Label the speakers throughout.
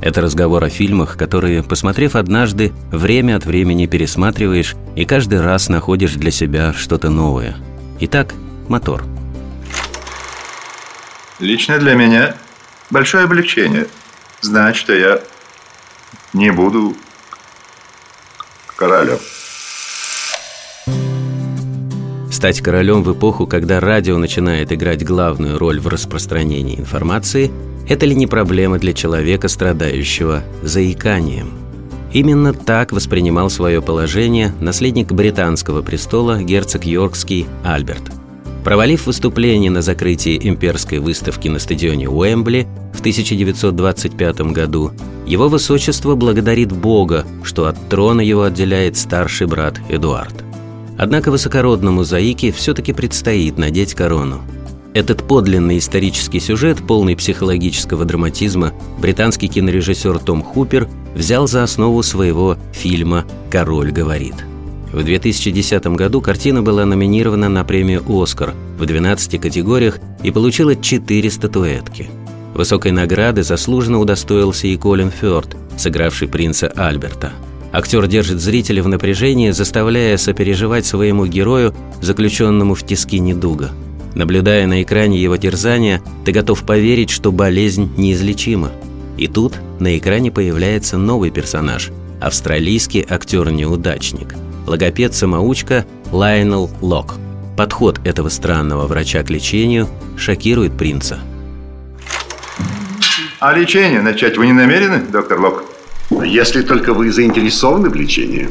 Speaker 1: Это разговор о фильмах, которые, посмотрев однажды, время от времени пересматриваешь и каждый раз находишь для себя что-то новое. Итак, мотор.
Speaker 2: Лично для меня большое облегчение знать, что я не буду королем.
Speaker 1: Стать королем в эпоху, когда радио начинает играть главную роль в распространении информации – это ли не проблема для человека, страдающего заиканием? Именно так воспринимал свое положение наследник британского престола герцог Йоркский Альберт. Провалив выступление на закрытии имперской выставки на стадионе Уэмбли в 1925 году, его высочество благодарит Бога, что от трона его отделяет старший брат Эдуард. Однако высокородному заике все-таки предстоит надеть корону – этот подлинный исторический сюжет, полный психологического драматизма, британский кинорежиссер Том Хупер взял за основу своего фильма «Король говорит». В 2010 году картина была номинирована на премию «Оскар» в 12 категориях и получила 4 статуэтки. Высокой награды заслуженно удостоился и Колин Фёрд, сыгравший принца Альберта. Актер держит зрителя в напряжении, заставляя сопереживать своему герою, заключенному в тиски недуга – Наблюдая на экране его терзания, ты готов поверить, что болезнь неизлечима. И тут на экране появляется новый персонаж – австралийский актер-неудачник, логопед-самоучка Лайнел Лок. Подход этого странного врача к лечению шокирует принца.
Speaker 2: А лечение начать вы не намерены, доктор Лок?
Speaker 3: Если только вы заинтересованы в лечении,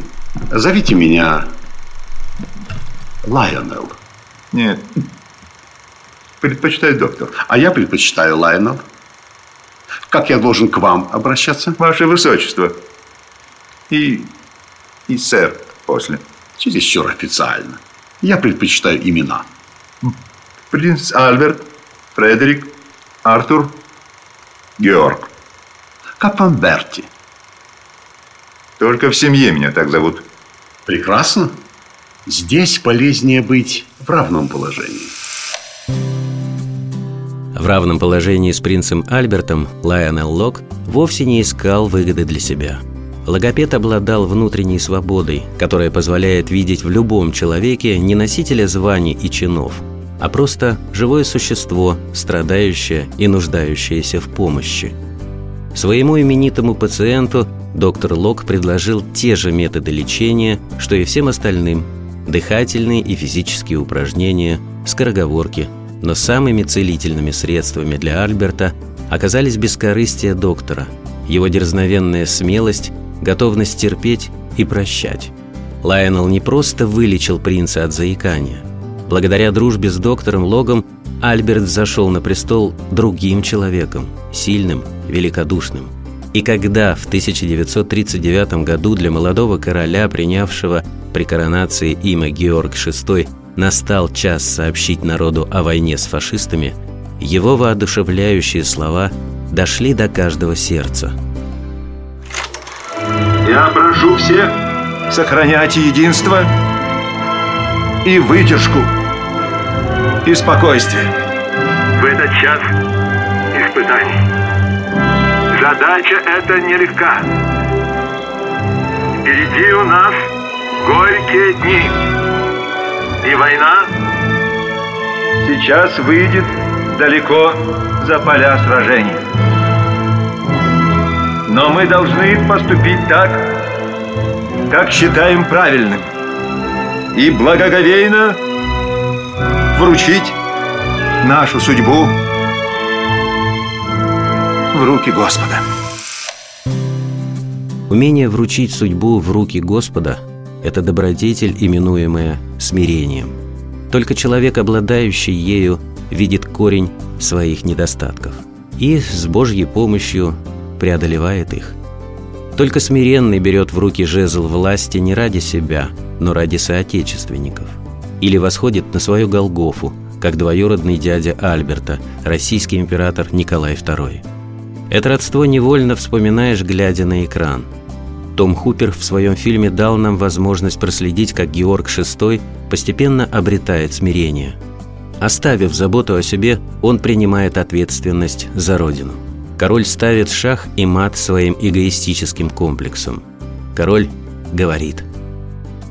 Speaker 3: зовите меня Лайонел.
Speaker 2: Нет, предпочитаю доктор.
Speaker 3: А я предпочитаю Лайнел. Как я должен к вам обращаться?
Speaker 2: Ваше Высочество. И, и сэр после.
Speaker 3: Чересчур официально. Я предпочитаю имена.
Speaker 2: Принц Альберт, Фредерик, Артур, Георг.
Speaker 3: Как вам Берти?
Speaker 2: Только в семье меня так зовут.
Speaker 3: Прекрасно. Здесь полезнее быть в равном положении.
Speaker 1: В равном положении с принцем Альбертом Лайонел Лок вовсе не искал выгоды для себя. Логопед обладал внутренней свободой, которая позволяет видеть в любом человеке не носителя званий и чинов, а просто живое существо, страдающее и нуждающееся в помощи. Своему именитому пациенту доктор Лок предложил те же методы лечения, что и всем остальным – дыхательные и физические упражнения, скороговорки – но самыми целительными средствами для Альберта оказались бескорыстие доктора, его дерзновенная смелость, готовность терпеть и прощать. Лайонел не просто вылечил принца от заикания. Благодаря дружбе с доктором Логом Альберт зашел на престол другим человеком, сильным, великодушным. И когда в 1939 году для молодого короля, принявшего при коронации имя Георг VI, настал час сообщить народу о войне с фашистами, его воодушевляющие слова дошли до каждого сердца.
Speaker 2: Я прошу всех сохранять единство и выдержку и спокойствие.
Speaker 4: В этот час испытаний. Задача эта нелегка. Впереди у нас горькие дни и война
Speaker 2: сейчас выйдет далеко за поля сражений. Но мы должны поступить так, как считаем правильным, и благоговейно вручить нашу судьбу в руки Господа.
Speaker 1: Умение вручить судьбу в руки Господа – это добродетель, именуемая смирением. Только человек, обладающий ею, видит корень своих недостатков и с Божьей помощью преодолевает их. Только смиренный берет в руки жезл власти не ради себя, но ради соотечественников. Или восходит на свою Голгофу, как двоюродный дядя Альберта, российский император Николай II. Это родство невольно вспоминаешь, глядя на экран. Том Хупер в своем фильме дал нам возможность проследить, как Георг VI постепенно обретает смирение. Оставив заботу о себе, он принимает ответственность за родину. Король ставит шах и мат своим эгоистическим комплексом. Король говорит.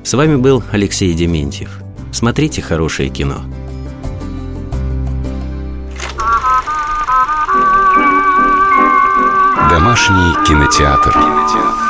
Speaker 1: С вами был Алексей Дементьев. Смотрите хорошее кино.
Speaker 5: Домашний кинотеатр. кинотеатр.